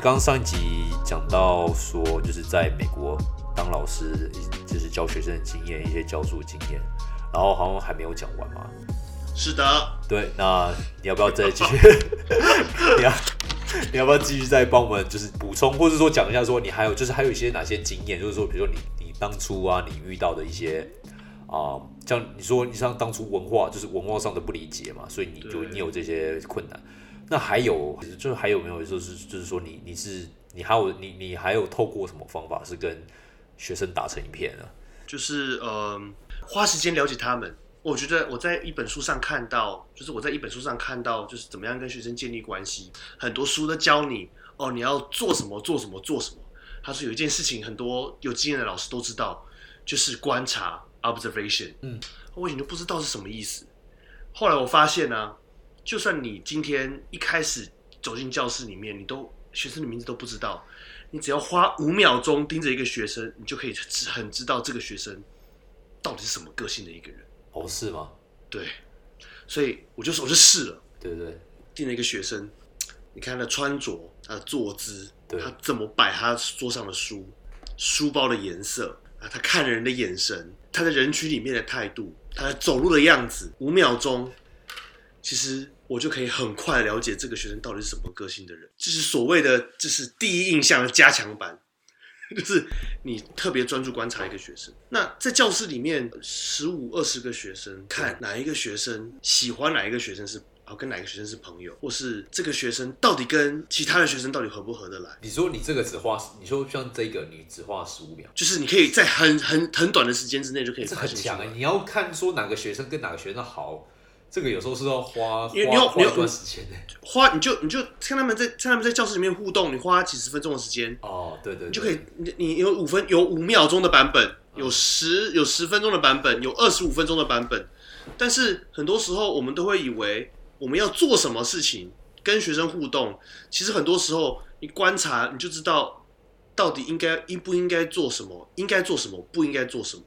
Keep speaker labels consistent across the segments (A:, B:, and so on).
A: 刚刚上一集讲到说，就是在美国当老师，就是教学生的经验，一些教书的经验，然后好像还没有讲完嘛。
B: 是的，
A: 对，那你要不要再继续？你 要你要不要继续再帮我们就是补充，或者说讲一下说你还有就是还有一些哪些经验，就是说比如说你你当初啊你遇到的一些啊，像你说你像当初文化就是文化上的不理解嘛，所以你就你有这些困难。那还有就是还有没有就是就是说你你是你还有你你还有透过什么方法是跟学生打成一片呢？
B: 就是呃，花时间了解他们。我觉得我在一本书上看到，就是我在一本书上看到，就是怎么样跟学生建立关系。很多书都教你哦，你要做什么做什么做什么。他说有一件事情，很多有经验的老师都知道，就是观察 （observation）。
A: 嗯，
B: 我以前就不知道是什么意思。后来我发现呢、就算你今天一开始走进教室里面，你都学生的名字都不知道，你只要花五秒钟盯着一个学生，你就可以知很知道这个学生到底是什么个性的一个人。
A: 哦，是吗？
B: 对，所以我就我就试了，
A: 对不对？
B: 盯了一个学生，你看他的穿着、他的坐姿，
A: 对
B: 他怎么摆他桌上的书，书包的颜色啊，他看人的眼神，他在人群里面的态度，他走路的样子，五秒钟，其实我就可以很快了解这个学生到底是什么个性的人。就是所谓的，就是第一印象的加强版。就是你特别专注观察一个学生，那在教室里面十五二十个学生，看哪一个学生喜欢哪一个学生是，然后跟哪一个学生是朋友，或是这个学生到底跟其他的学生到底合不合得来，
A: 你说你这个只花，你说像这个你只花十五秒。
B: 就是你可以在很很很短的时间之内就可以
A: 这很强。你要看说哪个学生跟哪个学生好，这个有时候是要花
B: 你你有你要
A: 花花一段时间的、
B: 花你就你就看他们在看他们在教室里面互动，你花几十分钟的时间，
A: 哦，对对对
B: 你就可以你你有五分有五秒钟的版本，有十有十分钟的版本，有二十五分钟的版本。但是很多时候我们都会以为我们要做什么事情跟学生互动，其实很多时候你观察你就知道到底应该应不应该做什么，应该做什么，不应该做什么。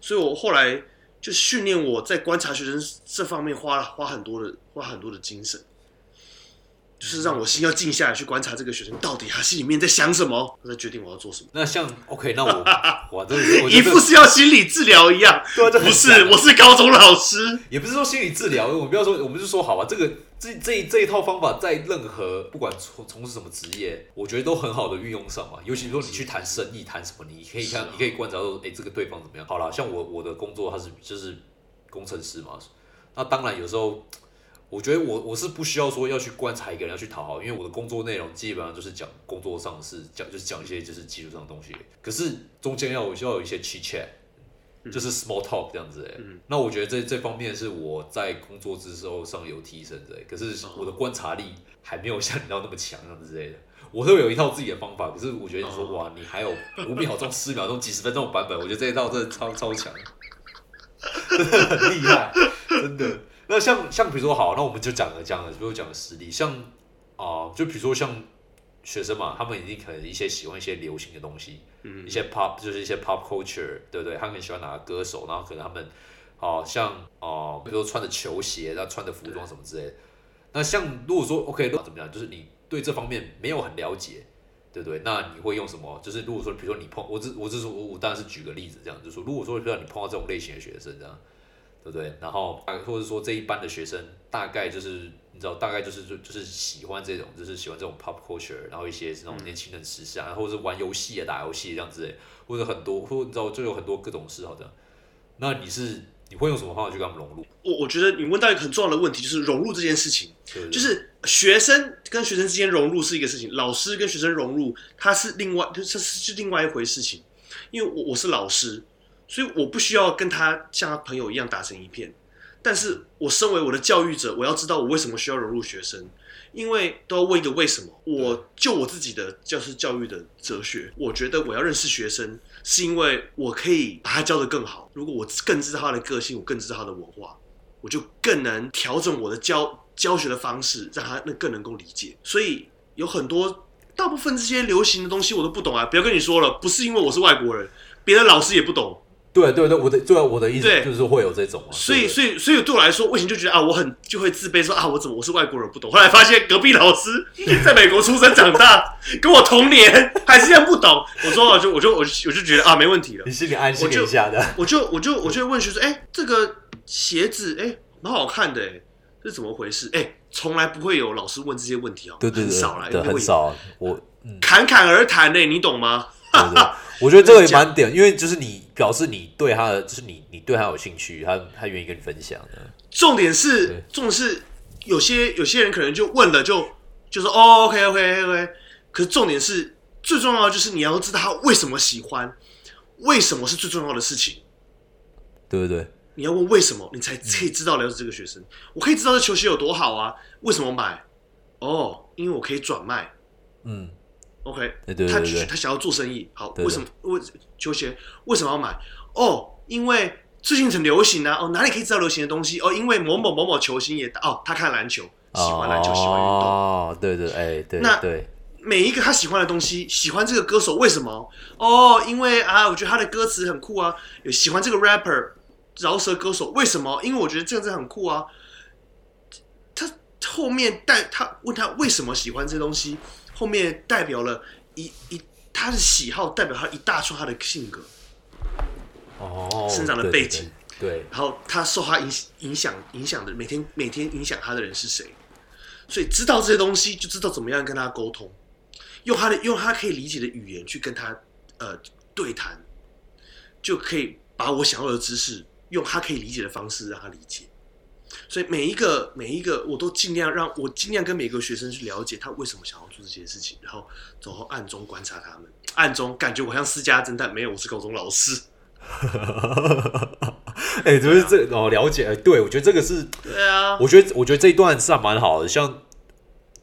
B: 所以我后来就训练我在观察学生这方面花了花很多的花很多的精神。就是让我心要静下来去观察这个学生到底他心里面在想什么，他在决定我要做什么。
A: 那像 OK，那我我，这
B: 一副是要心理治疗一样，
A: 对啊这
B: 不是，我是高中老师。
A: 也不是说心理治疗，我们不要说，我们就说好吧，这个这这这一套方法在任何不管从从事什么职业，我觉得都很好的运用上嘛。尤其说你去谈生意，谈什么，你可以看，
B: 啊
A: 你可以观察到，哎，这个对方怎么样。好了，像我我的工作他是就是工程师嘛，那当然有时候。我觉得我我是不需要说要去观察一个人要去讨好，因为我的工作内容基本上就是讲工作上是讲就是讲一些就是技术上的东西，可是中间要有要有一些 chit chat，就是 small talk 这样子那我觉得这这方面是我在工作之后上有提升的、欸，可是我的观察力还没有像你到那么强这样之类的。我都有一套自己的方法，可是我觉得你说、
B: 哦
A: 哇，你还有五秒钟、十秒钟、几十分钟的版本，我觉得这一套真的超超强，真的很厉害，真的。那像像比如说好，那我们就讲了讲了，比如讲个实力，像啊、就比如说像学生嘛，他们一定可能一些喜欢一些流行的东西，
B: 嗯
A: 一些 pop 就是一些 pop culture，对不对？他们很喜欢哪个歌手，然后可能他们哦、像哦、比如说穿的球鞋，然后穿的服装什么之类的。那像如果说 OK，那怎么样？就是你对这方面没有很了解，对不对？那你会用什么？就是如果说，比如说你碰我只我只是我我当然是举个例子，这样就是说，如果说让你碰到这种类型的学生，这样对不对？然后啊或者说这一班的学生大概就是你知道，大概就是就就是喜欢这种，就是喜欢这种 pop culture，然后一些这种年轻人时尚，或者是玩游戏啊、打游戏这样之类，或者很多或你知道就有很多各种嗜好的。那你是你会用什么方法去跟他们融入？
B: 我我觉得你问到一个很重要的问题，就是融入这件事情。就是学生跟学生之间融入是一个事情，老师跟学生融入，它是另外，这是是另外一回事情。因为我我是老师，所以我不需要跟他像他朋友一样打成一片。但是我身为我的教育者，我要知道我为什么需要融入学生，因为都要问一个为什么。我就我自己的教师教育的哲学，我觉得我要认识学生，是因为我可以把他教得更好。如果我更知道他的个性，我更知道他的文化，我就更能调整我的教教学的方式，让他那更能够理解。所以有很多大部分这些流行的东西我都不懂啊！不要跟你说了，不是因为我是外国人，别的老师也不懂，
A: 对对对，我的对啊，我的意思
B: 对
A: 就是说会有这种啊，
B: 所以，所以，所以对我来说，我以前就觉得啊，我很就会自卑，说啊，我怎么我是外国人不懂。后来发现隔壁老师 在美国出生长大，跟我同年，还是这样不懂。我说我就我就我就我就觉得啊，没问题了
A: 你。心里安心一下的，
B: 我就我就我就会问学生，哎、这个鞋子哎蛮好看的哎，这是怎么回事？哎、从来不会有老师问这些问题哦，
A: 对对对，
B: 很少啦，
A: 对，
B: 因为
A: 很少。我嗯，
B: 侃侃而谈呢，你懂吗？
A: 对对，我觉得这个也蛮点，因为就是你表示你对他的，就是你你对他有兴趣，他他愿意跟你分享的。
B: 重点是，重点是有些有些人可能就问了就就说哦，OK OK OK，可是重点是最重要的就是你要知道他为什么喜欢，为什么是最重要的事情。
A: 对不对？
B: 你要问为什么，你才可以知道了解这个学生。我可以知道这球鞋有多好啊，为什么买？哦，因为我可以转卖。
A: 嗯，
B: OK，
A: 对对
B: 他
A: 对对
B: 他想要做生意，好，
A: 对对
B: 为什么为球鞋为什么要买？哦，因为最近很流行啊，哦，哪里可以知道流行的东西？哦，因为某某某某球星也哦，他看篮球，喜欢篮球，喜欢运动。
A: 哦，对对，哎，对
B: 那
A: 对，
B: 每一个他喜欢的东西，喜欢这个歌手，为什么？哦，因为啊，我觉得他的歌词很酷啊。有喜欢这个 rapper 饶舌歌手，为什么？因为我觉得这样子很酷啊。他后面带他问他为什么喜欢这东西，后面代表了一一他的喜好，代表他一大串他的性格，
A: 哦，
B: 生长的背景，
A: 对对
B: 然后他受他影影响影响的每天每天影响他的人是谁，所以知道这些东西，就知道怎么样跟他沟通，用他的用他可以理解的语言去跟他呃对谈，就可以把我想要的知识用他可以理解的方式让他理解。所以每一个每一个我都尽量让我尽量跟每个学生去了解他为什么想要做这些事情，然后走后暗中观察他们，暗中感觉我像私家侦探，没有，我是高中老师。
A: 哎，就是这哦，了解，哎对我觉得这个是，
B: 对啊，
A: 我觉得我觉得这一段是还蛮好的，像。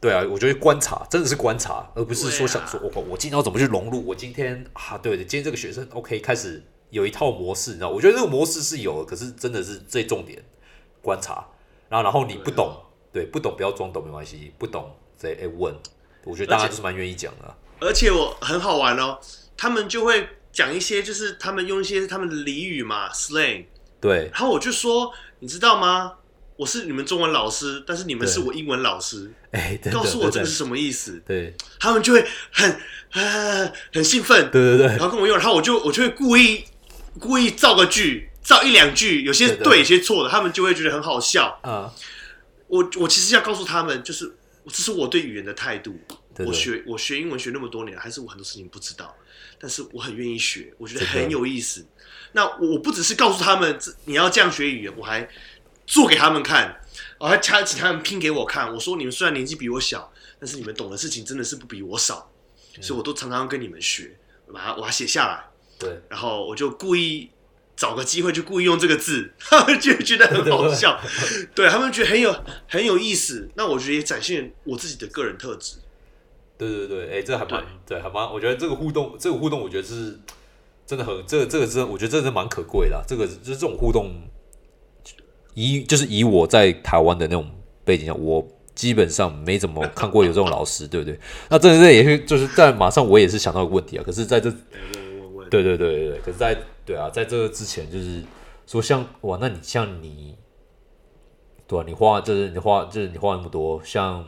A: 对啊，我觉得观察真的是观察，而不是说想说我我今天要怎么去融入。我今天啊，对的，今天这个学生 OK 开始有一套模式，你知道，我觉得这个模式是有的，可是真的是最重点观察。然后然后你不懂，对不懂不要装懂没关系，不懂再哎问，我觉得大家
B: 而且
A: 就是蛮愿意讲的。啊、
B: 而且我很好玩哦，他们就会讲一些，就是他们用一些他们的俚语嘛，slang，
A: 对。
B: 然后我就说，你知道吗？我是你们中文老师，但是你们是我英文老师，
A: 哎，
B: 告诉我这个是什么意思？
A: 对。
B: 他们就会很很很兴奋，
A: 对对对。
B: 然后跟我用，然后我就我就会故意故意造个句，造一两句，有些
A: 对
B: 有些错的，他们就会觉得很好笑。
A: 啊，
B: 我我其实要告诉他们，就是这是我对语言的态度。
A: 对对
B: 我学我学英文学那么多年，还是我很多事情不知道，但是我很愿意学，我觉得很有意思。那我不只是告诉他们这你要这样学语言，我还做给他们看，我还请请他们拼给我看。我说你们虽然年纪比我小，但是你们懂的事情真的是不比我少，
A: 嗯
B: 所以我都常常跟你们学，我把它我把它写下来，
A: 对
B: 然后我就故意找个机会就故意用这个字，他 们就觉得很好笑，对他们觉得很有很有意思。那我觉得也展现我自己的个人特质。
A: 对对对，哎，这还蛮对，还蛮，我觉得这个互动，这个互动，我觉得是真的很，这个这个真，我觉得这是蛮可贵的啊、这个就是这种互动，以就是以我在台湾的那种背景下，我基本上没怎么看过有这种老师，对不对？那这这也是就是在马上我也是想到一个问题啊，可是在这
B: 对
A: 对对对可是在对啊，在这个之前就是说像哇，那你像你，对啊，你花就是你花就是你花那么多，像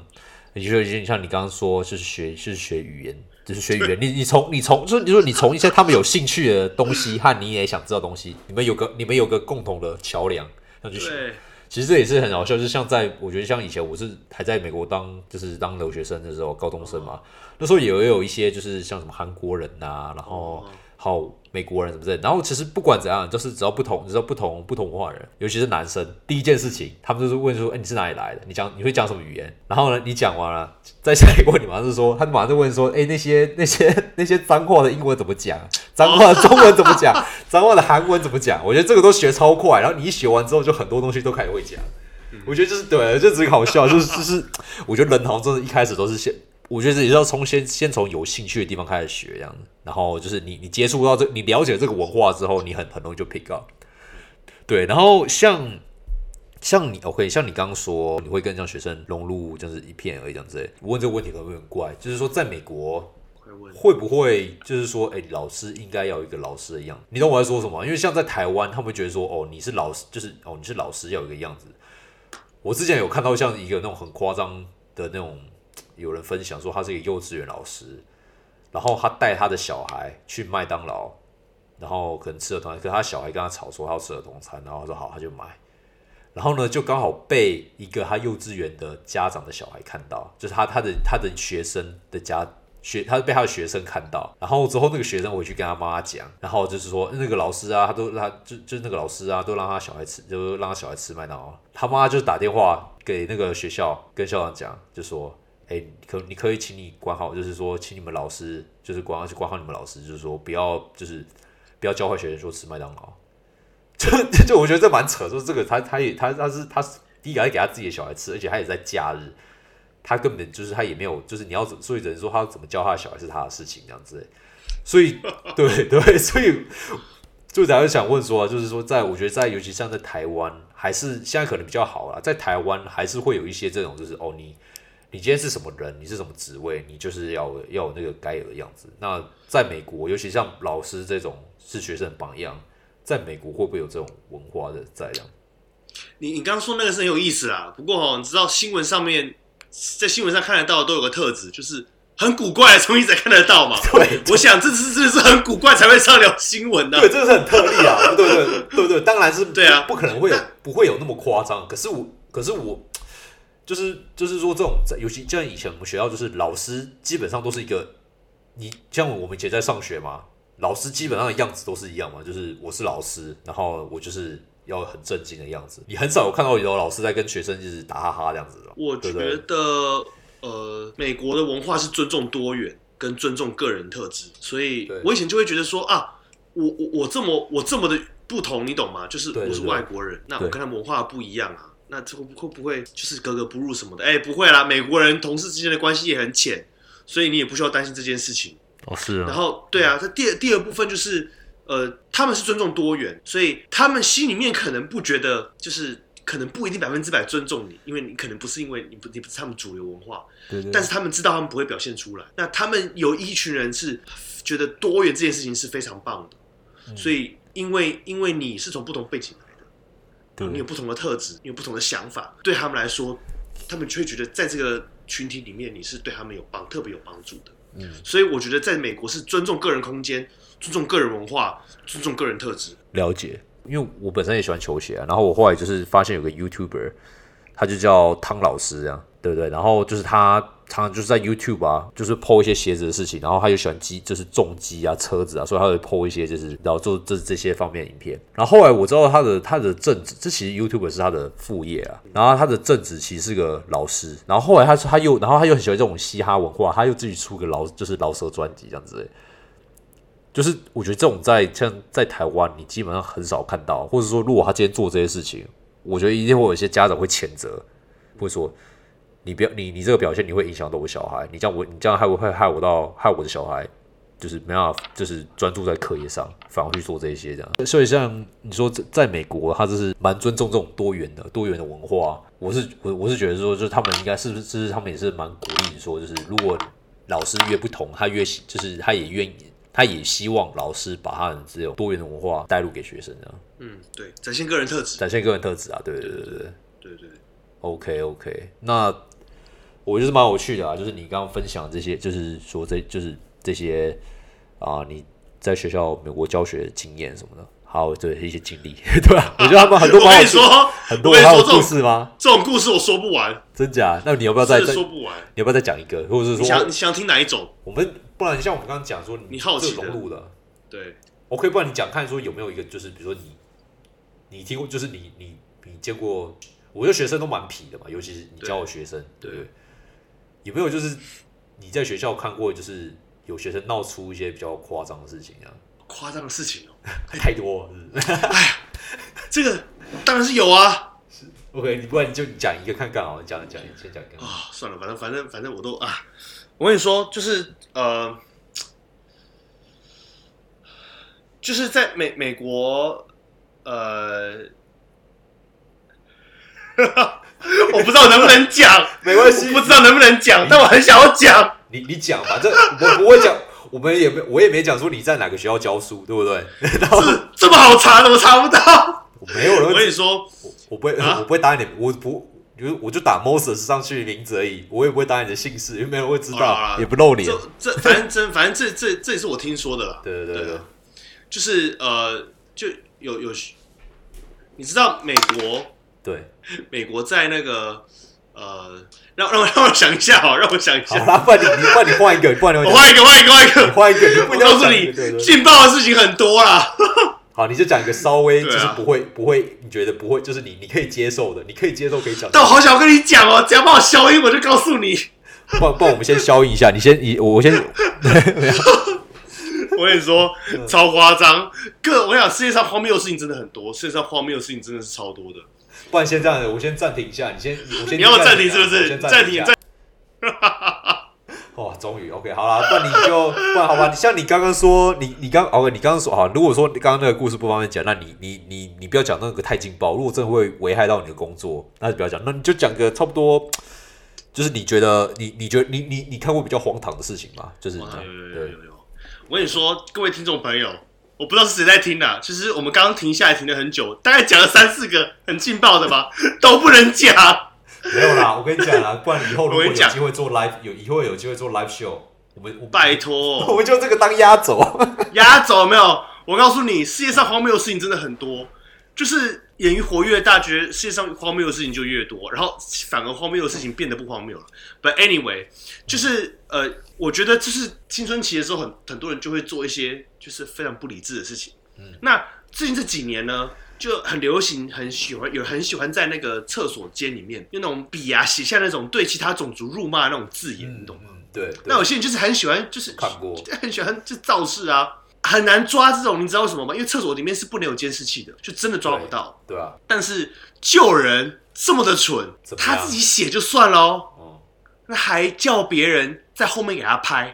A: 你就像你刚刚说，就是学就是学语言，就是学语言，你你从你从就是你说你从一些他们有兴趣的东西和你也想知道的东西，你们有个你们有个共同的桥梁，那就学。
B: 对。
A: 其实这也是很好笑，就是像在我觉得像以前我是还在美国当就是当留学生的时候，高中生嘛，那时候也有也有一些就是像什么韩国人呐、然后好美国人什么之类的。然后其实不管怎样，就是只要不同，只要不同不同文化人，尤其是男生，第一件事情他们就是问说：“哎、你是哪里来的？你讲你会讲什么语言？”然后呢，你讲完了，再下一个问题马上是说，他马上就问说：“哎、那些那些那些脏话的英文怎么讲？脏话的中文怎么讲？脏话的韩文怎么讲？”我觉得这个都学超快，然后你一学完之后，就很多东西都开始会讲。我觉得就是对，就只是好笑，就是就是，我觉得人好像真的一开始都是先，我觉得也是要从先先从有兴趣的地方开始学这样子，然后就是你你接触到这，你了解这个文化之后，你很很容易就 pick up。对，然后像像你 OK，像你刚刚说你会跟像学生融入就是一片而已这样之类，我问这个问题可能会很怪，就是说在美国。会不会就是说，哎、老师应该要有一个老师的样子？你懂我在说什么？因为像在台湾，他们会觉得说，哦，你是老师，就是哦，你是老师要有一个样子。我之前有看到像一个那种很夸张的那种，有人分享说他是一个幼稚园老师，然后他带他的小孩去麦当劳，然后可能吃儿童餐，可他小孩跟他吵说他要吃儿童餐，然后他说好，他就买。然后呢，就刚好被一个他幼稚园的家长的小孩看到，就是他他的他的学生的家学，他被他的学生看到，然后之后那个学生回去跟他妈妈讲，然后就是说那个老师啊，他都他就就是那个老师啊，都让他小孩吃，就让他小孩吃麦当劳，他妈就打电话给那个学校跟校长讲，就说。哎，可你可以请你管好，就是说，请你们老师就是管好，管好你们老师，就是说不要就是不要教坏学生说吃麦当劳。就就我觉得这蛮扯，说这个他他也他他是他是第一个给他自己的小孩吃，而且他也在假日，他根本就是他也没有，就是你要所以人说他怎么教他的小孩是他的事情这样子，所以对对，所以就才会想问说，就是说在我觉得在尤其像在台湾，还是现在可能比较好啦，在台湾还是会有一些这种就是哦你。你今天是什么人？你是什么职位？你就是要要有那个该有的样子。那在美国，尤其像老师这种是学生的榜样，在美国会不会有这种文化的在样？
B: 你你刚刚说那个是很有意思啊，不过哦，你知道新闻上面在新闻上看得到的都有个特质，就是很古怪的从一才看得到嘛。
A: 对，
B: 我想这次真的是很古怪才会上了新闻的。
A: 对，这个是很特例啊，对对对对，当然是
B: 对啊
A: 不可能会有不会有那么夸张。可是我，可是我。就是就是说，这种在尤其像以前我们学校，就是老师基本上都是一个，你像我们以前在上学嘛，老师基本上的样子都是一样嘛，就是我是老师，然后我就是要很正经的样子。你很少有看到有老师在跟学生就是打哈哈这样子的。
B: 我觉得呃，美国的文化是尊重多元跟尊重个人特质，所以我以前就会觉得说啊，我我我这么我这么的不同，你懂吗？就是我是外国人，那
A: 对
B: 我跟他们文化不一样啊。那这会会不会就是格格不入什么的？哎、不会啦，美国人同事之间的关系也很浅，所以你也不需要担心这件事情。
A: 哦，是
B: 然后，对啊，这第二第二部分就是，呃，他们是尊重多元，所以他们心里面可能不觉得，就是可能不一定百分之百尊重你，因为你可能不是因为你不你不是他们主流文化，
A: 对对
B: 但是他们知道他们不会表现出来。那他们有一群人是觉得多元这件事情是非常棒的，所以因为因为你是从不同背景来的。你有不同的特质，你有不同的想法，对他们来说，他们就会觉得在这个群体里面，你是对他们有帮特别有帮助的。
A: 嗯，
B: 所以我觉得在美国是尊重个人空间，尊重个人文化，尊重个人特质。
A: 了解，因为我本身也喜欢球鞋、啊，然后我后来就是发现有个 YouTuber，他就叫汤老师，这样对不对？然后就是他常常就是在 YouTube 啊，就是 PO 一些鞋子的事情，然后他又喜欢机，就是重机啊、车子啊，所以他会 PO 一些就是然后做这这些方面的影片。然后后来我知道他的他的正职，这其实 YouTube 是他的副业啊，然后他的正职其实是个老师，然后后来他他又然后他又很喜欢这种嘻哈文化，他又自己出个老就是老舌专辑这样子、就是我觉得这种在像在台湾，你基本上很少看到，或者说如果他今天做这些事情，我觉得一定会有一些家长会谴责，会说你不要你你这个表现你会影响到我小孩，你这样我你这样害我会害我到害我的小孩，就是没办法，就是专注在课业上，反而去做这些这样。所以像你说在在美国，他这是蛮尊重这种多元的多元的文化。我是我我是觉得说，就是他们应该是不是，就是他们也是蛮鼓励说，就是如果老师越不同，他越就是他也愿意，他也希望老师把他的这种多元的文化带入给学生这样。
B: 嗯，对，展现个人特质，
A: 展现个人特质啊，对对对对对
B: 对对。
A: OK OK，那我觉得是蛮有趣的啊，就是你刚刚分享这些，就是说这就是这些啊，你在学校美国教学的经验什么的，还有对一些经历，对吧？我觉得他们很多
B: 我跟你说，
A: 很多还有故事吗？
B: 这种故事我说不完，
A: 真假？那你要不要再
B: 说不完。
A: 你要不要再讲一个，或者是
B: 你想你想听哪一种？
A: 我们不然像我们刚刚讲说
B: 你好奇
A: 融入的。
B: 对
A: ，OK，不然你讲看说有没有一个，就是比如说你，你听过，就是你你你见过，我觉得学生都蛮皮的嘛，尤其是你教的学生，对不对？有没有就是你在学校看过，就是有学生闹出一些比较夸张的事情啊？
B: 夸张的事情哦，
A: 太多
B: 这个当然是有啊。
A: ，OK，你不然你就讲一个看看好了，你讲讲先讲一个。
B: 啊、算了，反正反正反正我都啊，我跟你说，就是呃，就是在美美国，呃，我不知道能不能讲，
A: 没关系
B: 不知道能不能讲，但我很想要讲。
A: 你你讲吧，这我不会讲，我们也没我也没讲说你在哪个学校教书，对不对？然后
B: 这这么好查，怎么查不到？
A: 我没有人会
B: 我跟你说，
A: 我不会，
B: 啊
A: 我不会答应你，我不，就我就打 Moses 上去名字而已，我也不会答应你的姓氏，因为没有人会知道，也不露脸。
B: 这这反正真反正这这这也是我听说的啦。
A: 对对对
B: 就是呃，就有有，你知道美国
A: 对，
B: 美国在那个呃，让让我让我想一下哦，让我想一下，
A: 好啦，不然你你不然你换一个，不然你
B: 我换一个换一个换一个，
A: 换一个，你不
B: 告诉你劲爆的事情很多啦。
A: 好，你就讲一个稍微就是不会不会，你觉得不会，就是你你可以接受的，你可以接受可以讲。
B: 但我好想跟你讲哦，只要帮我消音，我就告诉你。
A: 不然不我们先消音一下，你先你我先
B: 我跟你说，
A: 嗯
B: 超夸张。各我想，世界上荒谬的事情真的很多，世界上荒谬的事情真的是超多的。
A: 不然先这样子，我先暂停一下，你先我先
B: 你要暂停是不是？
A: 先
B: 暂停
A: 暂。哇，终于 OK 好了，不然你就不然好吧，你像你刚刚说，你你刚 OK，你刚刚说好，如果说你刚刚那个故事不方便讲，那你你你你不要讲那个太劲爆，如果真的会危害到你的工作，那就不要讲，那你就讲个差不多，就是你觉得你你觉得你你你看过比较荒唐的事情吗？就是这
B: 哇
A: 样
B: 有有有有
A: 对，
B: 有有！我跟你说，各位听众朋友，我不知道是谁在听啊。其实我们刚刚停下来停了很久，大概讲了三四个很劲爆的吧，都不能讲。
A: 没有啦，我跟你讲啦，不然以后如果有机会做 live，有以后有机会做 live show，我们我
B: 拜
A: 我，们就这个当压轴，
B: 压轴有没有？我告诉你，世界上荒谬的事情真的很多，就是演艺活越大，觉得世界上荒谬的事情就越多，然后反而荒谬的事情变得不荒谬了。But anyway，就是呃，我觉得就是青春期的时候很，很多人就会做一些就是非常不理智的事情。嗯，那最近这几年呢，就很流行，很喜欢有很喜欢在那个厕所间里面用那种笔啊写下那种对其他种族辱骂的那种字眼，你懂吗？
A: 嗯，对，对
B: 那有些人就是很喜欢，就是
A: 看过
B: 很喜欢就造势啊，很难抓这种，你知道为什么吗？因为厕所里面是不能有监视器的，就真的抓不到。
A: 对啊，
B: 但是救人这么的蠢，他自己写就算
A: 喽
B: 那还叫别人在后面给他拍，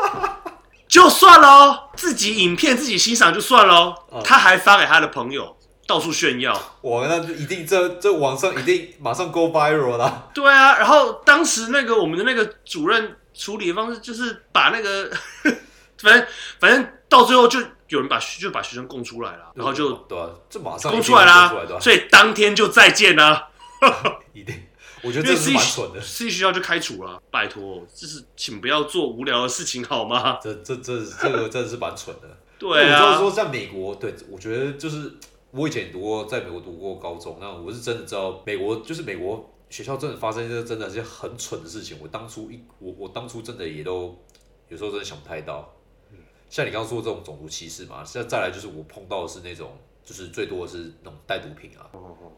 B: 就算了哦，自己影片自己欣赏就算了哦，
A: 嗯
B: 他还发给他的朋友到处炫耀。
A: 哇，那就一定这这网上一定马上 go viral 啦。
B: 对啊，然后当时那个我们的那个主任处理的方式就是把那个，反正反正到最后就有人把就把学生供出来了，然后就
A: 对啊，这马上
B: 供出来啦所以当天就再见啦，
A: 一定，我觉得这是蛮蠢的。
B: C 学校就开除了，拜托，就是请不要做无聊的事情好吗？
A: 这这这这个真的是蛮蠢的。
B: 对
A: 我知道
B: 啊，
A: 说在美国，对我觉得就是我以前读过，在美国读过高中，那我是真的知道美国就是美国学校真的发生一些真的是很蠢的事情。我当初一我我当初真的也都有时候真的想不太到。像你刚刚说这种种族歧视嘛，再再来就是我碰到的是那种就是最多的是那种带毒品啊，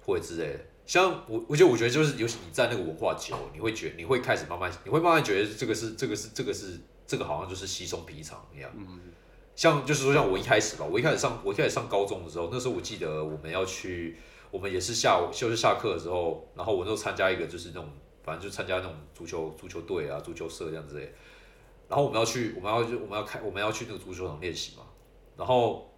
A: 或者之类的。像我，我觉得，我觉得就是，尤其你在那个文化久，你会觉，你会开始慢慢，你会慢慢觉得这个是，这个是，这个是，这个好像就是稀松平常一样。像就是说，像我一开始吧，我一开始上，我一开始上高中的时候，那时候我记得我们要去，我们也是下午就是下课的时候，然后我那时候参加一个就是那种，反正就参加那种足球足球队啊、足球社这样子。然后我们要去，我们要就我们要开，我们要去那个足球场练习嘛。然后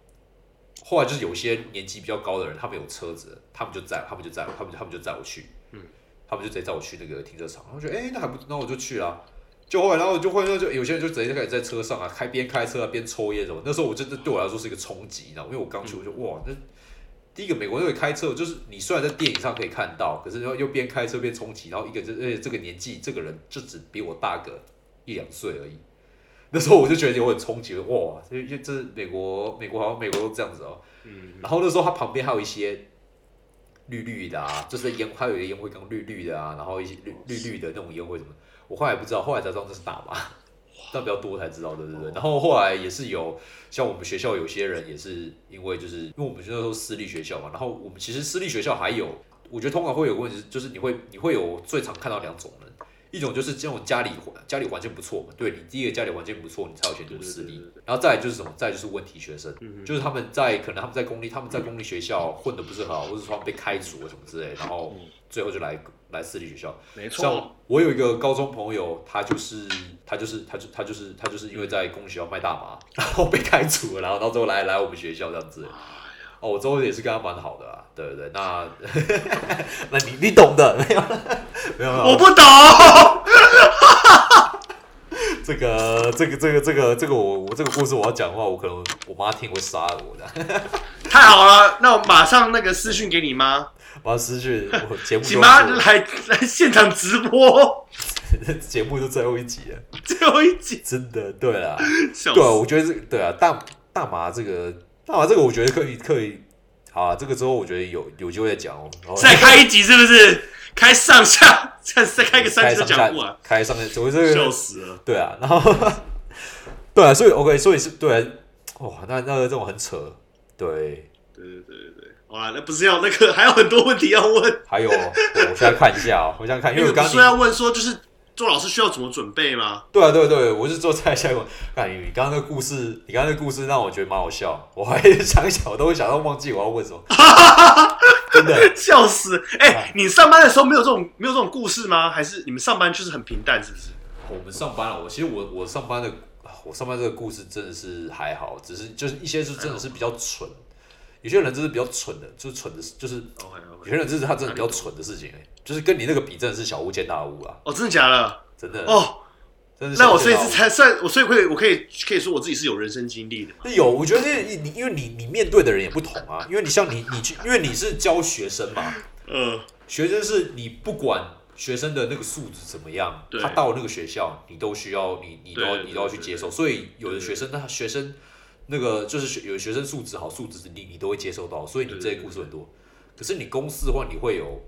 A: 后来就是有些年纪比较高的人，他们有车子，他们就载，他们就载，他们他们就载我去，嗯，他们就直接载我去那个停车场。然后我觉得，哎、那还不，那我就去了。就后来，然后就会就有些人就直接开始在车上啊，开边开车啊边抽烟什么。那时候我真的对我来说是一个冲击，你知道吗？因为我刚去，我就哇，那第一个美国那个开车，就是你虽然在电影上可以看到，可是又又边开车边冲击，然后一个就而且这个年纪，这个人就只比我大个一两岁而已。那时候我就觉得我很冲击，哇，这这这是美国，美国好像美国都这样子哦。嗯然后那时候它旁边还有一些绿绿的啊，就是烟，还有一个烟灰缸绿绿的啊，然后一些绿绿绿的那种烟灰什么，我后来不知道，后来才知道这是大麻，但比较多才知道的，对不对？然后后来也是有，像我们学校有些人也是因为就是因为我们那时候私立学校嘛，然后我们其实私立学校还有，我觉得通常会有个问题，就是你会你会有最常看到两种人，一种就是这种家里家里环境不错嘛，对你第一个家里环境不错，你才有钱读私立，然后再来就是什么，再来就是问题学生，就是他们在可能他们在公立他们在公立学校混的不是很好，或者说被开除了什么之类，然后最后就来来私立学校。
B: 没错，
A: 像我有一个高中朋友，他就是他就是他就他就是他就是因为在公立学校卖大麻，然后被开除了，然后到最后来来我们学校这样子。哦，我周围也是跟他蛮好的啊，对对对，那 那你你懂的，没有没有没有，
B: 我不懂，
A: 这个这个这个这个这个我我这个故事我要讲的话，我可能我妈听会杀了我的。
B: 太好了，那我马上那个私讯给你妈，
A: 我要私讯我节目就
B: 请妈来来现场直播。
A: 节目就最后一集了，
B: 最后一集，
A: 真的对啦，
B: 笑
A: 对啊，我觉得这个对啊，大大麻这个大麻这个，我觉得可以可以，好啊，这个之后我觉得有有机会再讲哦。然后
B: 再开一集是不是？开上下，再再开个三集讲不完，
A: 开上下，我这个
B: 笑死了。
A: 对啊，然后 对啊，所以 OK，所以是对啊，哇，那那个这种很扯，对，
B: 对对对对对，好啦，那不是要那个，还有很多问题要问。
A: 还有我现在看一下哦，我现在看，因为我刚刚
B: 你不是要问说，就是做老师需要怎么准备吗？
A: 对啊，对对，我是做菜下一个。看你刚刚那个故事，你刚刚那个故事让我觉得蛮好笑，我还想一想，我都会想到忘记我要问什么。真的，
B: 笑死！哎、你上班的时候没有这种没有这种故事吗？还是你们上班就是很平淡，是不是？
A: 我们上班了，我其实我我上班的，我上班这个故事真的是还好，只是就是一些是真的是比较蠢，有些人真是比较蠢的，就是蠢的，就是
B: OK
A: 有
B: OK。
A: 些人就是他真的比较蠢的事情、欸，就是跟你那个比，真的是小巫见大巫啊，
B: 哦，真的假的？
A: 真的。
B: 哦，
A: 真的是
B: 那我所以是才算我，所以会我可以可以说我自己是有人生经历的嘛？
A: 有，我觉得你你因为你你面对的人也不同啊，因为你像你你去，因为你是教学生嘛，
B: 呃，
A: 学生是你不管学生的那个素质怎么样，他到那个学校，你都需要你你都要你都要去接受。所以有的学生，那学生那个就是学有的学生素质好，素质你你都会接受到，所以你这些故事很多。可是你公司的话，你会有，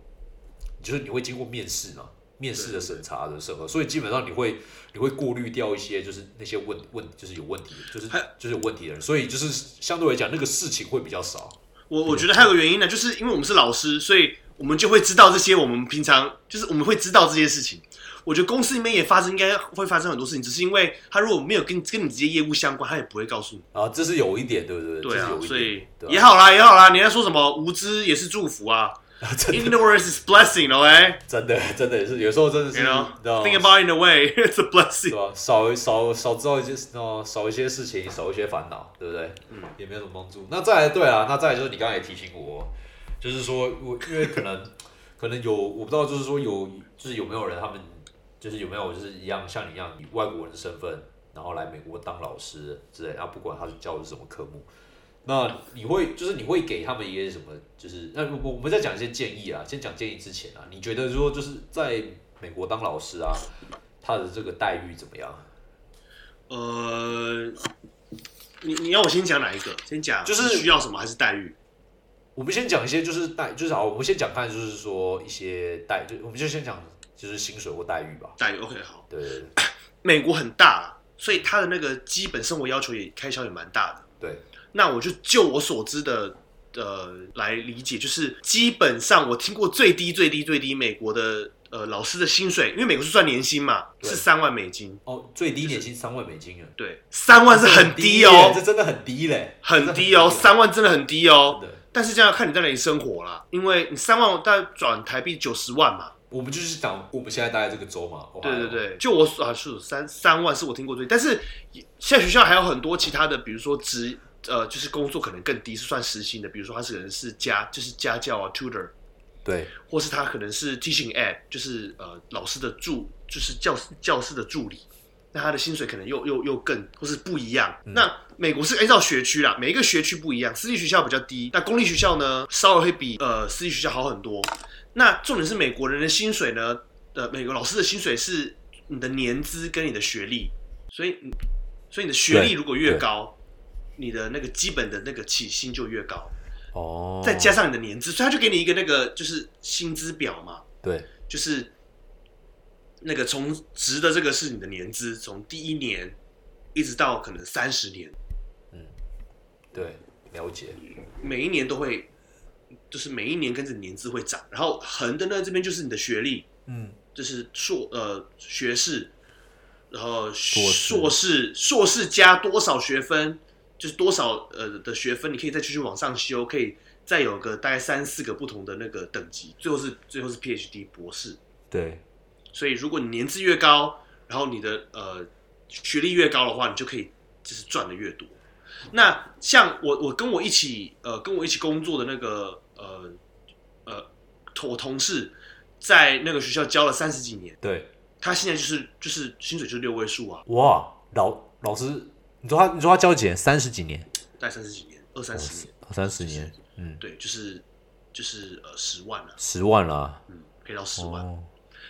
A: 就是你会经过面试嘛，面试的审查的审核，所以基本上你会你会过滤掉一些就是那些问问就是有问题，就是
B: 还
A: 就是有问题的人，所以就是相对来讲那个事情会比较少。
B: 我我觉得还有个原因呢，就是因为我们是老师，所以我们就会知道这些我们平常就是我们会知道这些事情。我觉得公司里面也发生，应该会发生很多事情，只是因为他如果没有跟跟你直接业务相关，他也不会告诉你。
A: 啊，这是有一点，对不对？
B: 对啊所以也好啦，也好啦。你在说什么？无知也是祝福啊，ignorance is blessing，OK？
A: 真的真的是有时候真的是
B: You know, think about it in a way, it's a blessing.
A: 吧？少少少知道一些哦，少一些事情，少一些烦恼，对不对？嗯，也没有什么帮助。那再来，对啊，那再来就是你刚才也提醒我，就是说我因为可能 可能有我不知道，就是说有就是有没有人他们就是有没有就是一样像你一样以外国人的身份，然后来美国当老师之类，啊，不管他是教的是什么科目。那你会就是你会给他们一些什么？就是那我我们在讲一些建议啊，先讲建议之前啊，你觉得说就是在美国当老师啊，他的这个待遇怎么样？
B: 呃，你你要我先讲哪一个？先讲
A: 就是
B: 需要什么还是待遇？
A: 我们先讲一些就是待，就是好，我们先讲看就是说一些待，就我们就先讲就是薪水或待遇吧。
B: 待遇 OK 好。
A: 对对对
B: 美国很大，所以他的那个基本生活要求也开销也蛮大的。
A: 对，
B: 那我就就我所知的呃来理解，就是基本上我听过最低最低最低美国的呃老师的薪水，因为美国是算年薪嘛，是三万美金。
A: 哦，最低年薪三万美金。啊，
B: 对，三万是很低
A: 耶
B: 哦
A: 这，真的很低嘞，
B: 很低哦，三万真的很低哦。但是这样要看你在哪里生活啦，因为你三万大概转台币九十万嘛。
A: 我们就是讲我们现在待在这个州嘛，
B: 对对，对，就我所啊是三三万是我听过最，但是现在学校还有很多其他的，比如说职呃就是工作可能更低，是算时薪的，比如说他是可能是家就是家教啊 tutor，
A: 对
B: 或是他可能是 teaching aid，就是呃老师的助就是教教师的助理，那他的薪水可能又又又更或是不一样。那美国是按照学区啦，每一个学区不一样，私立学校比较低，那公立学校呢稍微会比呃私立学校好很多。那重点是美国人的薪水呢，呃，美国老师的薪水是你的年资跟你的学历，所以所以你的学历如果越高，你的那个基本的那个起薪就越高。
A: 哦，
B: 再加上你的年资，所以他就给你一个那个就是薪资表嘛，
A: 对。
B: 就是那个从值的这个是你的年资，从第一年一直到可能三十年，嗯。
A: 对了解，
B: 每一年都会，就是每一年跟着年资会涨，然后横的呢这边就是你的学历，
A: 嗯，
B: 就是硕呃学士，然后
A: 士。
B: 硕士硕士加多少学分，就是多少呃的学分，你可以再继续往上修，可以再有个大概三四个不同的那个等级，最后是最后是 PhD 博士。
A: 对
B: 所以如果你年资越高，然后你的呃学历越高的话，你就可以就是赚的越多。那像我我跟我一起呃跟我一起工作的那个呃呃同我同事，在那个学校教了三十几年，
A: 对
B: 他现在就是就是薪水就是六位数啊，
A: 哇，老老师，你说他你说他交几年？三十几年，
B: 大概三十几年，二三十年，二
A: 三十年，嗯，
B: 对，就是就是呃十万了，
A: 十万了，
B: 嗯，赔到十万。
A: 哦，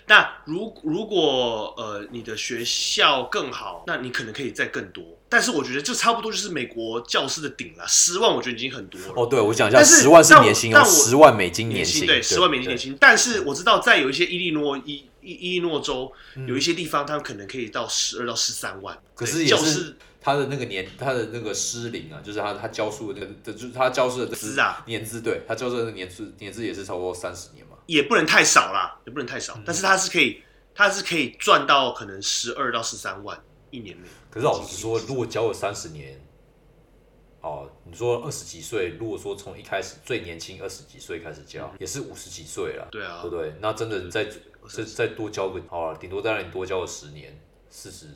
B: 那如如果呃你的学校更好，那你可能可以再更多。但是我觉得这差不多就是美国教师的顶了，十万我觉得已经很多了。
A: 哦，对，我讲一下，
B: 但
A: 十万是年薪哦，
B: 但我
A: 十万美金
B: 年
A: 薪，
B: 对，十万美金年薪。但是我知道在有一些伊利诺伊伊伊利诺州
A: 嗯
B: 有一些地方，他们可能可以到十二到十三万。
A: 可是
B: 教师
A: 他的那个年，他的那个师龄啊，就是他他教书的那个，就是他教书的
B: 资啊
A: 年资，对他教书的年资年资也是超过三十年嘛。
B: 也不能太少啦，也不能太少。
A: 嗯
B: 但是他是可以，他是可以赚到可能十二到十三万一年内。
A: 可是老实说，如果教了三十年，哦，你说二十几岁，如果说从一开始最年轻二十几岁开始教，也是五十几岁了，
B: 对啊
A: 对不对？那真的再再
B: 是
A: 再多教个，好了，顶多再让你多教个十年，四十，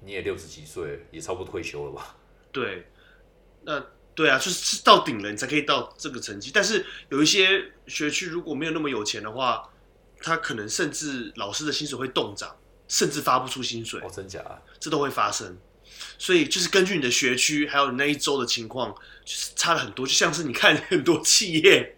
A: 你也六十几岁，也差不多退休了吧？
B: 对，那对啊，就是是到顶了，你才可以到这个成绩。但是有一些学区如果没有那么有钱的话，他可能甚至老师的薪水会冻涨，甚至发不出薪水
A: 哦，，真假？
B: 啊这都会发生。所以就是根据你的学区还有你那一周的情况，就是差了很多。就像是你看很多企业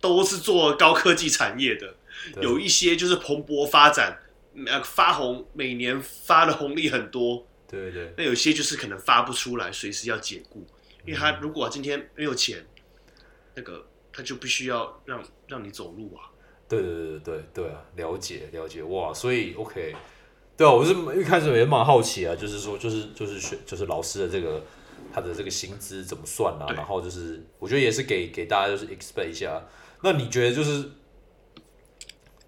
B: 都是做高科技产业的，有一些就是蓬勃发展，呃，发红每年发的红利很多，
A: 对对。对，
B: 那有些就是可能发不出来，随时要解雇，因为他如果今天没有钱，那个他就必须要让让你走路啊。
A: 对对对对对啊，了解了解哇，所以 OK，对啊，我是一开始也蛮好奇啊，就是说就是就是学就是老师的这个他的这个薪资怎么算啊，然后就是我觉得也是给给大家就是 explain 一下，那你觉得就是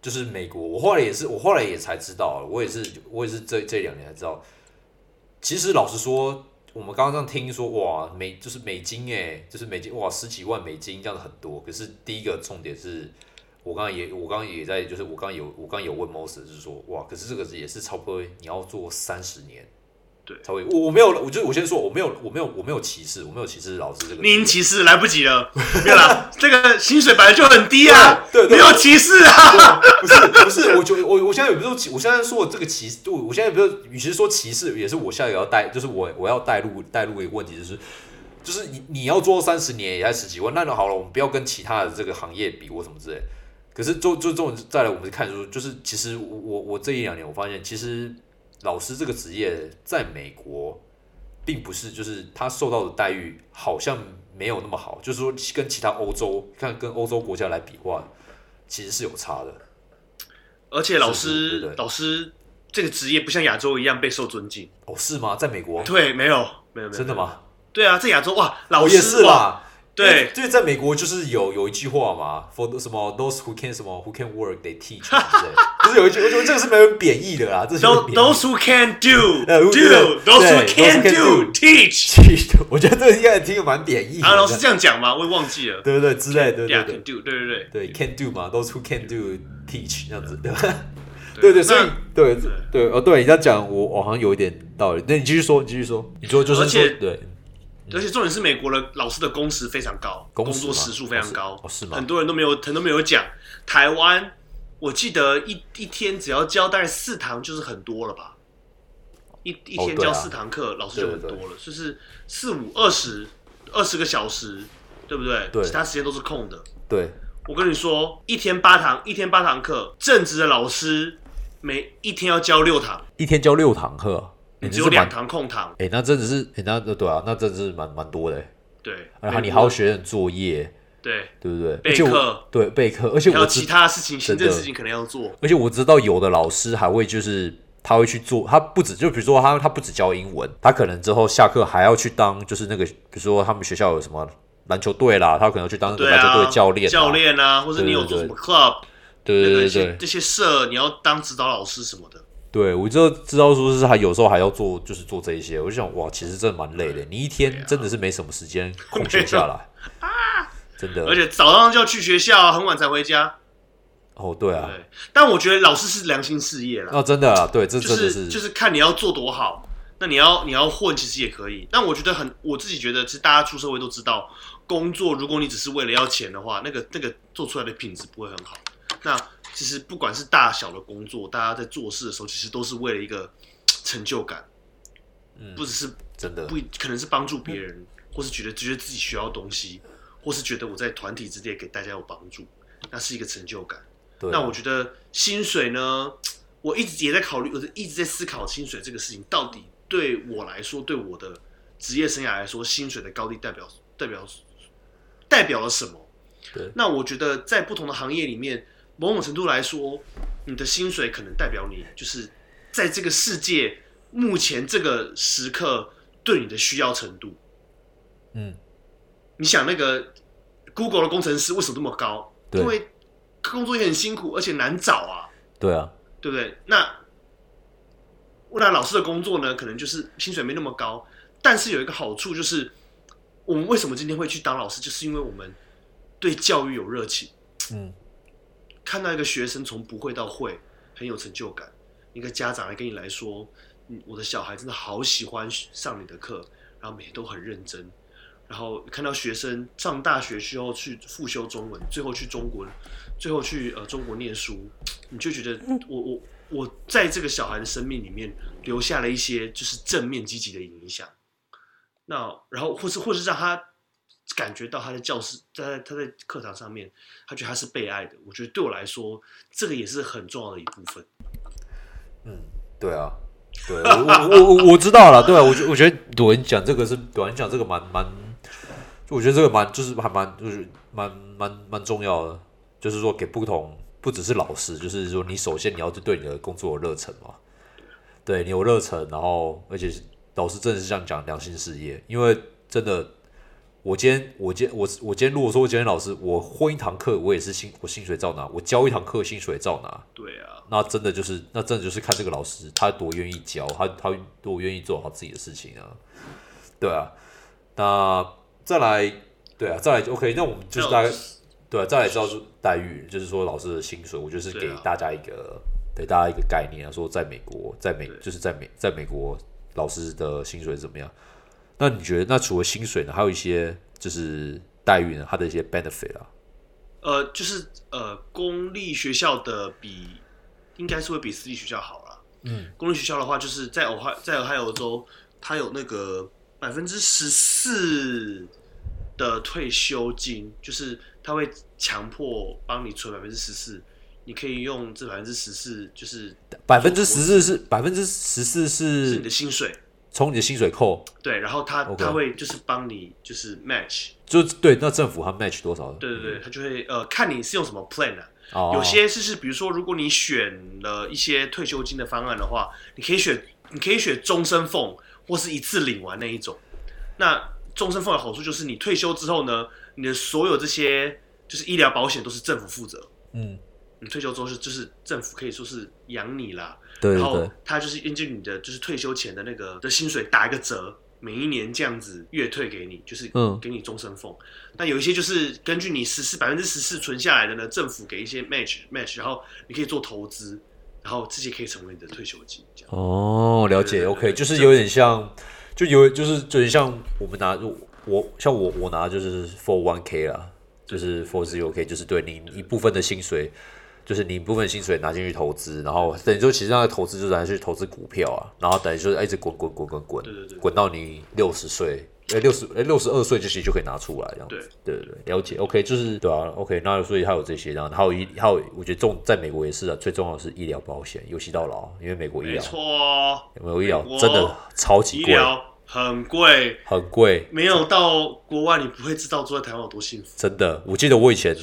A: 就是美国，我后来也是我后来也才知道，我也是我也是这这两年才知道，其实老实说。我们刚刚这样听说，哇，美就是美金哎，就是美金哇，十几万美金这样子很多。可是第一个重点是，我刚刚也我刚刚也在，就是我刚有我刚有问 Moses，就是说哇，可是这个也是差不多你要做三十年，
B: 对
A: 才会。我我没有，我就我先说我没有我没有我没有歧视，我没有歧视老师这个。
B: 您歧视来不及了，没有啦，这个薪水本来就很低啊，
A: 对对对
B: 没有歧视啊。
A: 不是不是，我觉得我我现在也不是说歧，我现在说这个歧视，我我现在不是，与其说歧视，也是我现在也要带，就是我我要带入带入一个问题，就是就是你你要做三十年也才十几万，那就好了，我们不要跟其他的这个行业比或什么之类。可是就就这种再来，我们看说，就是其实我我我这一两年我发现，其实老师这个职业在美国，并不是就是他受到的待遇好像没有那么好，就是说跟其他欧洲看跟欧洲国家来比话，其实是有差的。
B: 而且老
A: 是是对对
B: 师老师这个职业不像亚洲一样备受尊敬，
A: 哦，是吗？在美国？
B: 对，没有没有没有，
A: 真的吗？
B: 对啊，在亚洲哇，老师
A: 我也是
B: 哇，
A: 啦。
B: 对
A: 就是在美国就是有有一句话嘛，for the- 什么 those who can 什么 who can work they teach？就是有一句，我觉得这个是没有贬义的啦，这是有
B: Those who can do
A: 呃
B: do those who can do teach
A: 我觉得这个应该听得蛮贬义的。
B: 啊，老师这样讲吗？我也忘记了。
A: 对对对之类的，对对对
B: 对对对。
A: 对，can do 嘛，those who can do teach 这样子，对吧？对对，所以
B: 那
A: 对对哦，对你这样讲，我我好像有一点道理。那你继续说，你继续说，你说就是对，
B: 而且重点是美国的老师的工时非常高，工
A: 工
B: 作时数非常高
A: 哦是哦是吗
B: 很多人都没有，很多没有讲。台湾我记得一一天只要教大概四堂就是很多了吧？一一天教四堂课，老师就很
A: 对对
B: 多了，就是四五二十二十个小时，对不对？
A: 对
B: 其他时间都是空的。
A: 对
B: 我跟你说，一天八堂，一天八堂课，正职的老师每一天要教六堂，
A: 一天教六堂课，
B: 你只有两堂空堂。
A: 哎、那真的是，哎、那对啊，那真的是蛮蛮多的欸。
B: 对，
A: 然后你还要学点作业，
B: 对，
A: 对不对？
B: 备课
A: 对备课，而且
B: 还有其
A: 我知，
B: 他事情、行政事情可能要做。
A: 而且我知道有的老师还会就是他会去做，他不止就比如说他他不止教英文，他可能之后下课还要去当就是那个，比如说他们学校有什么篮球队啦，他可能要去当那个篮球
B: 啊，
A: 队教练、
B: 教，练啊，或者你有做什么 club，
A: 对对对
B: 这些社，你要当指导老师什么的。
A: 对，我就知道说是他有时候还要做就是做这一些，我就想哇，其实真的蛮累的，你一天真的是没什么时间空闲下来，真的，
B: 而且早上就要去学校，很晚才回家。
A: 哦对啊，
B: 对，但我觉得老师是良心事业啦，
A: 哦真的啊，对，这
B: 就
A: 真的
B: 是就是看你要做多好。那你要你要混，其实也可以。但我觉得很，我自己觉得，其实大家出社会都知道，工作如果你只是为了要钱的话，那个那个做出来的品质不会很好。那其实不管是大小的工作，大家在做事的时候，其实都是为了一个成就感，
A: 嗯
B: 不只是
A: 真的
B: 不可能是帮助别人，或是觉得觉得自己需要东西，或是觉得我在团体之内给大家有帮助，那是一个成就感。
A: 对啊。
B: 那我觉得薪水呢，我一直也在考虑，我一直在思考薪水这个事情到底对我来说，对我的职业生涯来说，薪水的高低代表代表代表了什么？
A: 对
B: 那我觉得在不同的行业里面，某种程度来说，你的薪水可能代表你就是在这个世界目前这个时刻对你的需要程度。
A: 嗯，
B: 你想那个 Google 的工程师为什么这么高？
A: 对
B: 因为工作也很辛苦，而且难找啊，
A: 对啊，
B: 对不对？那未来老师的工作呢，可能就是薪水没那么高，但是有一个好处就是，我们为什么今天会去当老师，就是因为我们对教育有热情。
A: 嗯，
B: 看到一个学生从不会到会，很有成就感。一个家长来跟你来说，嗯，我的小孩真的好喜欢上你的课，然后每天都很认真。然后看到学生上大学之后去复修中文，最后去中国，最后去呃中国念书，你就觉得我我我在这个小孩的生命里面留下了一些就是正面积极的影响。那然后或是或是让他感觉到他在教室在他在课堂上面，他觉得他是被爱的。我觉得对我来说，这个也是很重要的一部分。
A: 嗯对啊，对我我我我知道了，对啊，我觉我觉得朵你讲这个是朵你讲这个蛮蛮，我觉得这个蛮就是还蛮就是蛮蛮蛮重要的，就是说给不同不只是老师，就是说你首先你要对你的工作有热忱嘛，对你有热忱，然后而且老师真的是这样讲良心事业，因为真的。我今天，我今天，我我今天，如果说我今天老师，我混一堂课，我也是薪，我薪水照拿；我教一堂课，薪水照拿。
B: 对啊，
A: 那真的就是，那真的就是看这个老师他多愿意教，他他多愿意做好自己的事情啊，对啊。那再来，对啊，再来就 OK。那我们就是大概，对啊，再来知道就待遇，就是说老师的薪水，我就是给大家一个，给大家一个概念啊，说在美国，在美就是在美在美国老师的薪水怎么样？那你觉得，那除了薪水呢，还有一些就是待遇呢，它的一些 benefit 啊？
B: 呃，就是呃，公立学校的比应该是会比私立学校好啦。
A: 嗯，
B: 公立学校的话，就是在俄亥在俄亥俄州，它有那个百分之十四的退休金，就是他会强迫帮你存百分之十四，你可以用这百分之十四，就是
A: 百分之十四是百分之十四
B: 是你的薪水，
A: 从你的薪水扣，
B: 对，然后他
A: OK
B: 他会就是帮你就是 match，
A: 就是对，那政府他 match 多少？
B: 对对对，他就会呃看你是用什么 plan 啊，
A: 哦，
B: 有些是是，比如说，如果你选了一些退休金的方案的话，你可以选，你可以选终身俸，或是一次领完那一种。那终身俸的好处就是，你退休之后呢，你的所有这些就是医疗保险都是政府负责。
A: 嗯，
B: 你退休之后是就是政府可以说是养你啦，然后
A: 对对对，
B: 他就是根据你的就是退休前的那个的薪水打一个折，每一年这样子月退给你，就是
A: 嗯
B: 给你终身俸。那有一些就是根据你十四百分之十四存下来的呢，政府给一些 match match，然后你可以做投资，然后自己可以成为你的退休金，这样。
A: 哦，了解
B: 对对对
A: ，OK，
B: 对
A: 就是有点像，就有就是有点像我们拿我像我我拿就是 for one k 啦，就是 for zero k，就是对你一部分的薪水，就是你一部分薪水拿进去投资，然后等于说其实那个投资就是拿去投资股票啊，然后等于就是一直滚滚滚滚滚，
B: 对对对
A: 滚到你六十岁。哎，六十哎，六十二岁这些就可以拿出来，这样子。
B: 对
A: 对了解。OK，就是对啊。OK，那所以还有这些，然后还有一还有，我觉得重在美国也是啊，最重要的是医疗保险，尤其到老，因为美国医疗
B: 没错哦，
A: 有没有医疗真的超级贵，
B: 医疗很贵，
A: 很贵，
B: 没有到国外你不会知道住在台湾有多幸福。
A: 真的。我记得我以前，啊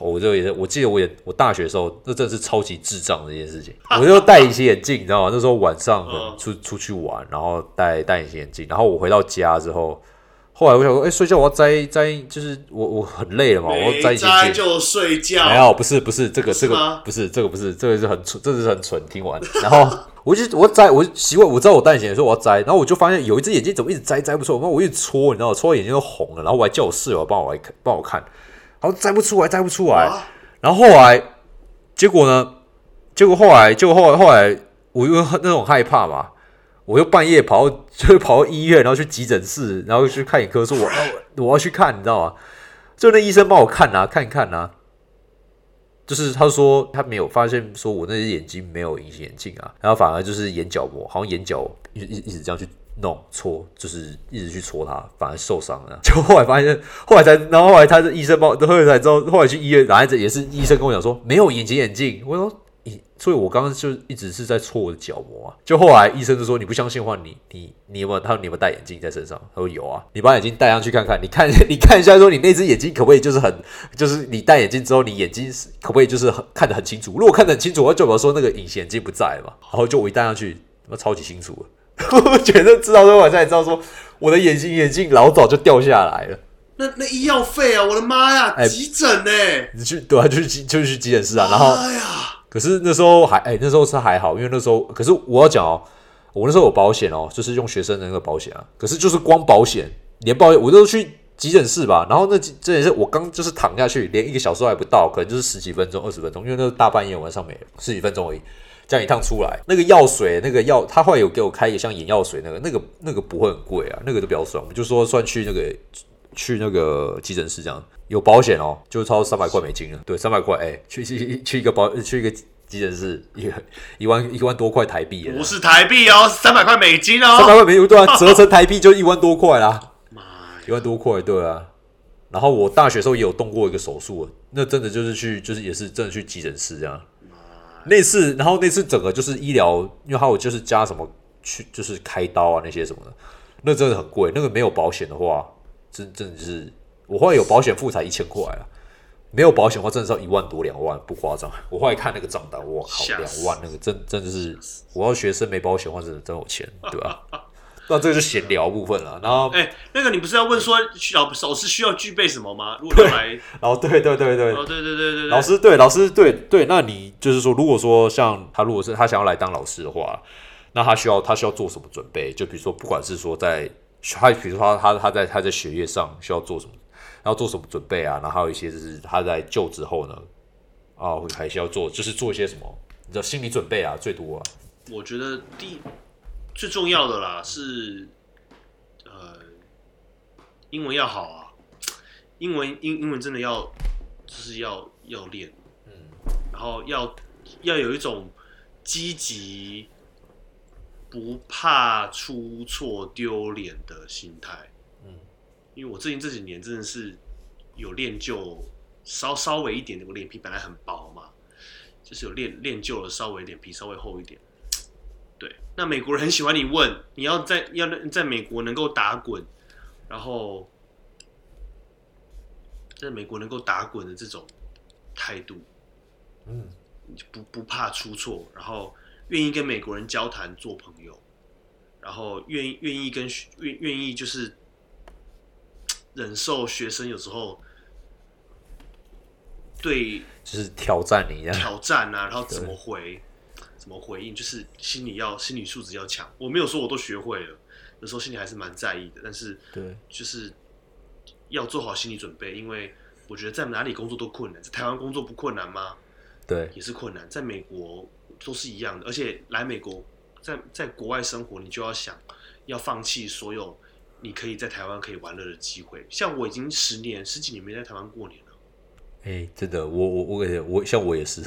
A: 我这个也是，我记得我也我大学的时候，那真的是超级智障的一件事情。我就戴隐形眼镜，你知道吗？那时候晚上出出去玩，然后戴戴隐形眼镜，然后我回到家之后，后来我想说，哎、睡觉我要摘摘，就是我我很累了嘛，我要摘隐形眼镜。
B: 就睡觉，
A: 没有，不是不是这个这个不是这个不是这个是很蠢，这个是很蠢。听完，然后我就我摘，我习惯我知道我戴隐形眼镜说我要摘，然后我就发现有一只眼睛怎么一直摘摘不出来，然后我一直搓，你知道吗？搓到眼睛都红了，然后我还叫我室友帮我来看帮我看，然后摘不出来，摘不出来，
B: 啊
A: 然后后来结果呢？结果后来结果后来后来我又那种害怕嘛，我又半夜跑到就跑到医院，然后去急诊室，然后去看眼科，说我我我要去看，你知道吗？就那医生帮我看啊，看一看啊，就是他说他没有发现说我那只眼睛没有隐形眼镜啊，然后反而就是眼角膜，好像眼角一一一直这样去弄搓，就是一直去搓它，反而受伤了。就后来发现，后来才，然后后来他的医生帮我，后来才知道，后来去医院，然后也是医生跟我讲说没有隐形眼镜，我说。所以，我刚刚就一直是在搓我的角膜啊。就后来医生就说：“你不相信的话，你你你有没有？他说你有没有戴眼镜在身上？他说有啊。你把眼镜戴上去看看，你看 你看一下，说你那只眼睛可不可以就是很，就是你戴眼镜之后，你眼睛可不可以就是很看得很清楚？如果看得很清楚，我就表示说那个隐形眼镜不在嘛。然后就我一戴上去，那超级清楚 我觉得知道说晚上也知道说我的眼睛眼镜老早就掉下来了。
B: 那那医药费啊，我的妈呀！急诊呢？
A: 你去对啊，就去就去急诊室啊。然后哎呀。可是那时候还哎，那时候是还好，因为那时候可是我要讲哦，我那时候有保险哦，就是用学生的那个保险啊。可是就是光保险，连保险我都去急诊室吧。然后那这也是我刚就是躺下去，连一个小时还不到，可能就是十几分钟、二十分钟，因为那是大半夜晚上没十几分钟而已。这样一趟出来，那个药水那个药，他后来有给我开一个像眼药水那个，那个那个不会很贵啊，那个都比较爽，我们就说算去那个去那个急诊室这样。有保险哦，就超三百块美金了。对，三百块，哎，去去去一个保去一个急诊室，一一万一万多块台币。
B: 不是台币哦，三百块美金哦。
A: 三百块美金对啊，折成台币就一万多块啦。妈，一万多块，对啊。然后我大学时候也有动过一个手术，那真的就是去，就是也是真的去急诊室这样。那次，然后那次整个就是医疗，因为还有就是加什么去，就是开刀啊那些什么的，那真的很贵。那个没有保险的话，真真的是。我后来有保险付才一千块啊，没有保险的话，真的是要一万多两万，不夸张。我后来看那个账单，我靠，两万那个真真的是，我要学生没保险话，真的真有钱，对吧？那这个就闲聊部分了。然后，
B: 哎，那个你不是要问说老老师需要具备什么吗？如果来，
A: 然后对对对对，
B: 哦对对对对，
A: 老师对老师对对，那你就是说，如果说像他如果是他想要来当老师的话，那他需要他需要做什么准备？就比如说，不管是说在他，比如说他他在他在学业上需要做什么？要做什么准备啊？然后还有一些就是他在就职后呢，啊，还需要做，就是做一些什么？你知道心理准备啊，最多啊。
B: 我觉得第最重要的啦是，呃，英文要好啊，英文英英文真的要就是要要练，嗯，然后要要有一种积极、不怕出错、丢脸的心态。嗯因为我最近这几年真的是有练就稍稍微一点点，我脸皮本来很薄嘛，就是有练练就了稍微脸皮稍微厚一点。对，那美国人很喜欢你问，你要在 要在美国能够打滚，然后在美国能够打滚的这种态度，嗯，不不怕出错，然后愿意跟美国人交谈做朋友，然后愿意愿意跟愿愿意就是。忍受学生有时候对，
A: 就是挑战你
B: 挑战啊，然后怎么回，怎么回应，就是心理要心理素质要强。我没有说我都学会了，有时候心里还是蛮在意的，但是
A: 对，
B: 就是要做好心理准备，因为我觉得在哪里工作都困难，在台湾工作不困难吗？
A: 对，
B: 也是困难，在美国都是一样的，而且来美国在在国外生活，你就要想要放弃所有。你可以在台湾可以玩乐的机会，像我已经十年十几年没在台湾过年了。
A: 哎，真的，我我我感觉我像我也是。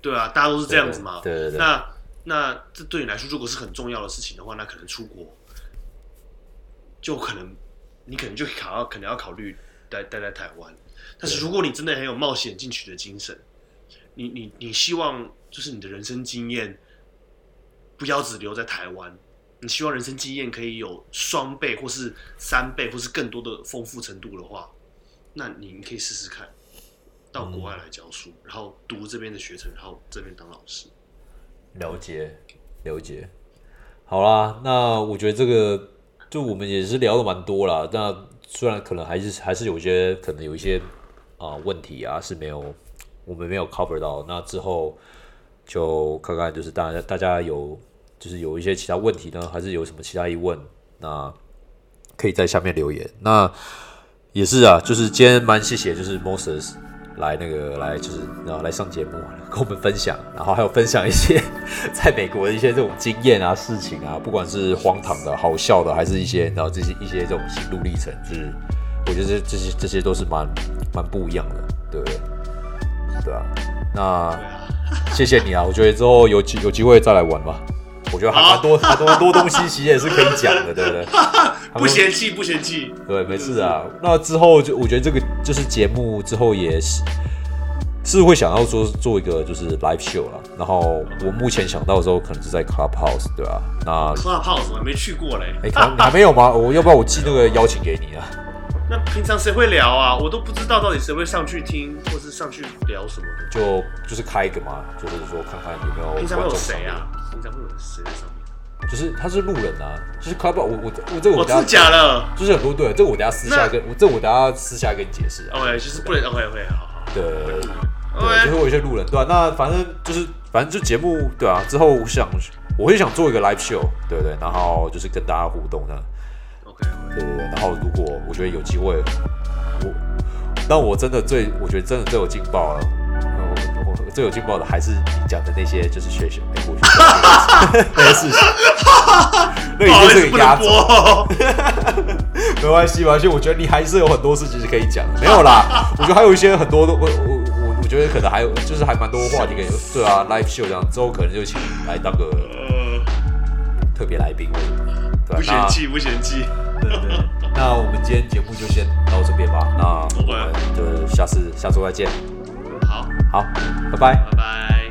B: 对啊，大家都是这样子嘛。
A: 对对对。
B: 那那这对你来说，如果是很重要的事情的话，那可能出国就可能你可能就考要可能要考虑待待在台湾。但是如果你真的很有冒险进取的精神，你你你希望就是你的人生经验不要只留在台湾。你希望人生经验可以有双倍，或是三倍，或是更多的丰富程度的话，那你可以试试看，到国外来教书，然后读这边的学程，然后这边当老师。
A: 了解，了解。好啦，那我觉得这个就我们也是聊的蛮多了。那虽然可能还是还是有些可能有一些啊问题啊是没有我们没有 cover 到，那之后就看看就是大家大家有。就是有一些其他问题呢，还是有什么其他疑问，那可以在下面留言。那也是啊，就是今天蛮谢谢，就是 Moses 来那个来就是啊来上节目跟我们分享，然后还有分享一些 在美国的一些这种经验啊、事情啊，不管是荒唐的、好笑的，还是一些然后这些一些这种心路历程，就是我觉得这这些这些都是蛮蛮不一样的，对对？啊。那，谢谢你啊，我觉得之后有机有机会再来玩吧。我觉得还蛮多还多多东西，其实也是可以讲的，对不对？
B: 不嫌弃不嫌弃。
A: 对，没事啊。那之后就我觉得这个就是节目之后也是是会想要做做一个就是 live show 啦。然后我目前想到的时候可能是在 clubhouse，对吧、那
B: Clubhouse 我还没去过嘞。
A: 哎，可能你还没有吗？我要不要我寄那个邀请给你啊？
B: 那平常谁会聊啊？我都不知道到底谁会上去听，或是上去聊什么的。
A: 就就是开一个嘛，就是说看看有没有
B: 平常会有谁啊？平常会有谁在上面？
A: 就是他是路人啊，就是 club 我我我这个
B: 我真的
A: 我等下
B: 假的
A: 就是很多对，这个我等下私下
B: 那
A: 跟我这我等下私下跟你解释啊。
B: ？OK，就是不能 OK OK 好好。
A: 对对
B: OK
A: 就是我有一些路人对吧、那反正就是反正就节目对啊，之后我想我会想做一个 live show，对不对？然后就是跟大家互动的
B: ，OK，
A: 对对对。然后如果我觉得有机会，我那我真的最我觉得真的最有劲爆了。最有劲爆的还是你讲的那些，就是学学美国学校那些事情，那已经是个压轴。
B: 播。
A: 没关系，没关系。我觉得你还是有很多事情是可以讲的。没有啦，我觉得还有一些很多都，我我我我觉得可能还有就是还蛮多话题可以。对啊，live show 这样之后可能就请你来当个
B: 呃，
A: 特别来宾，
B: 不嫌弃，不嫌弃。
A: 对对，那我们今天节目就先到这边吧。那我们就下次下周再见。好，拜拜。
B: 拜拜。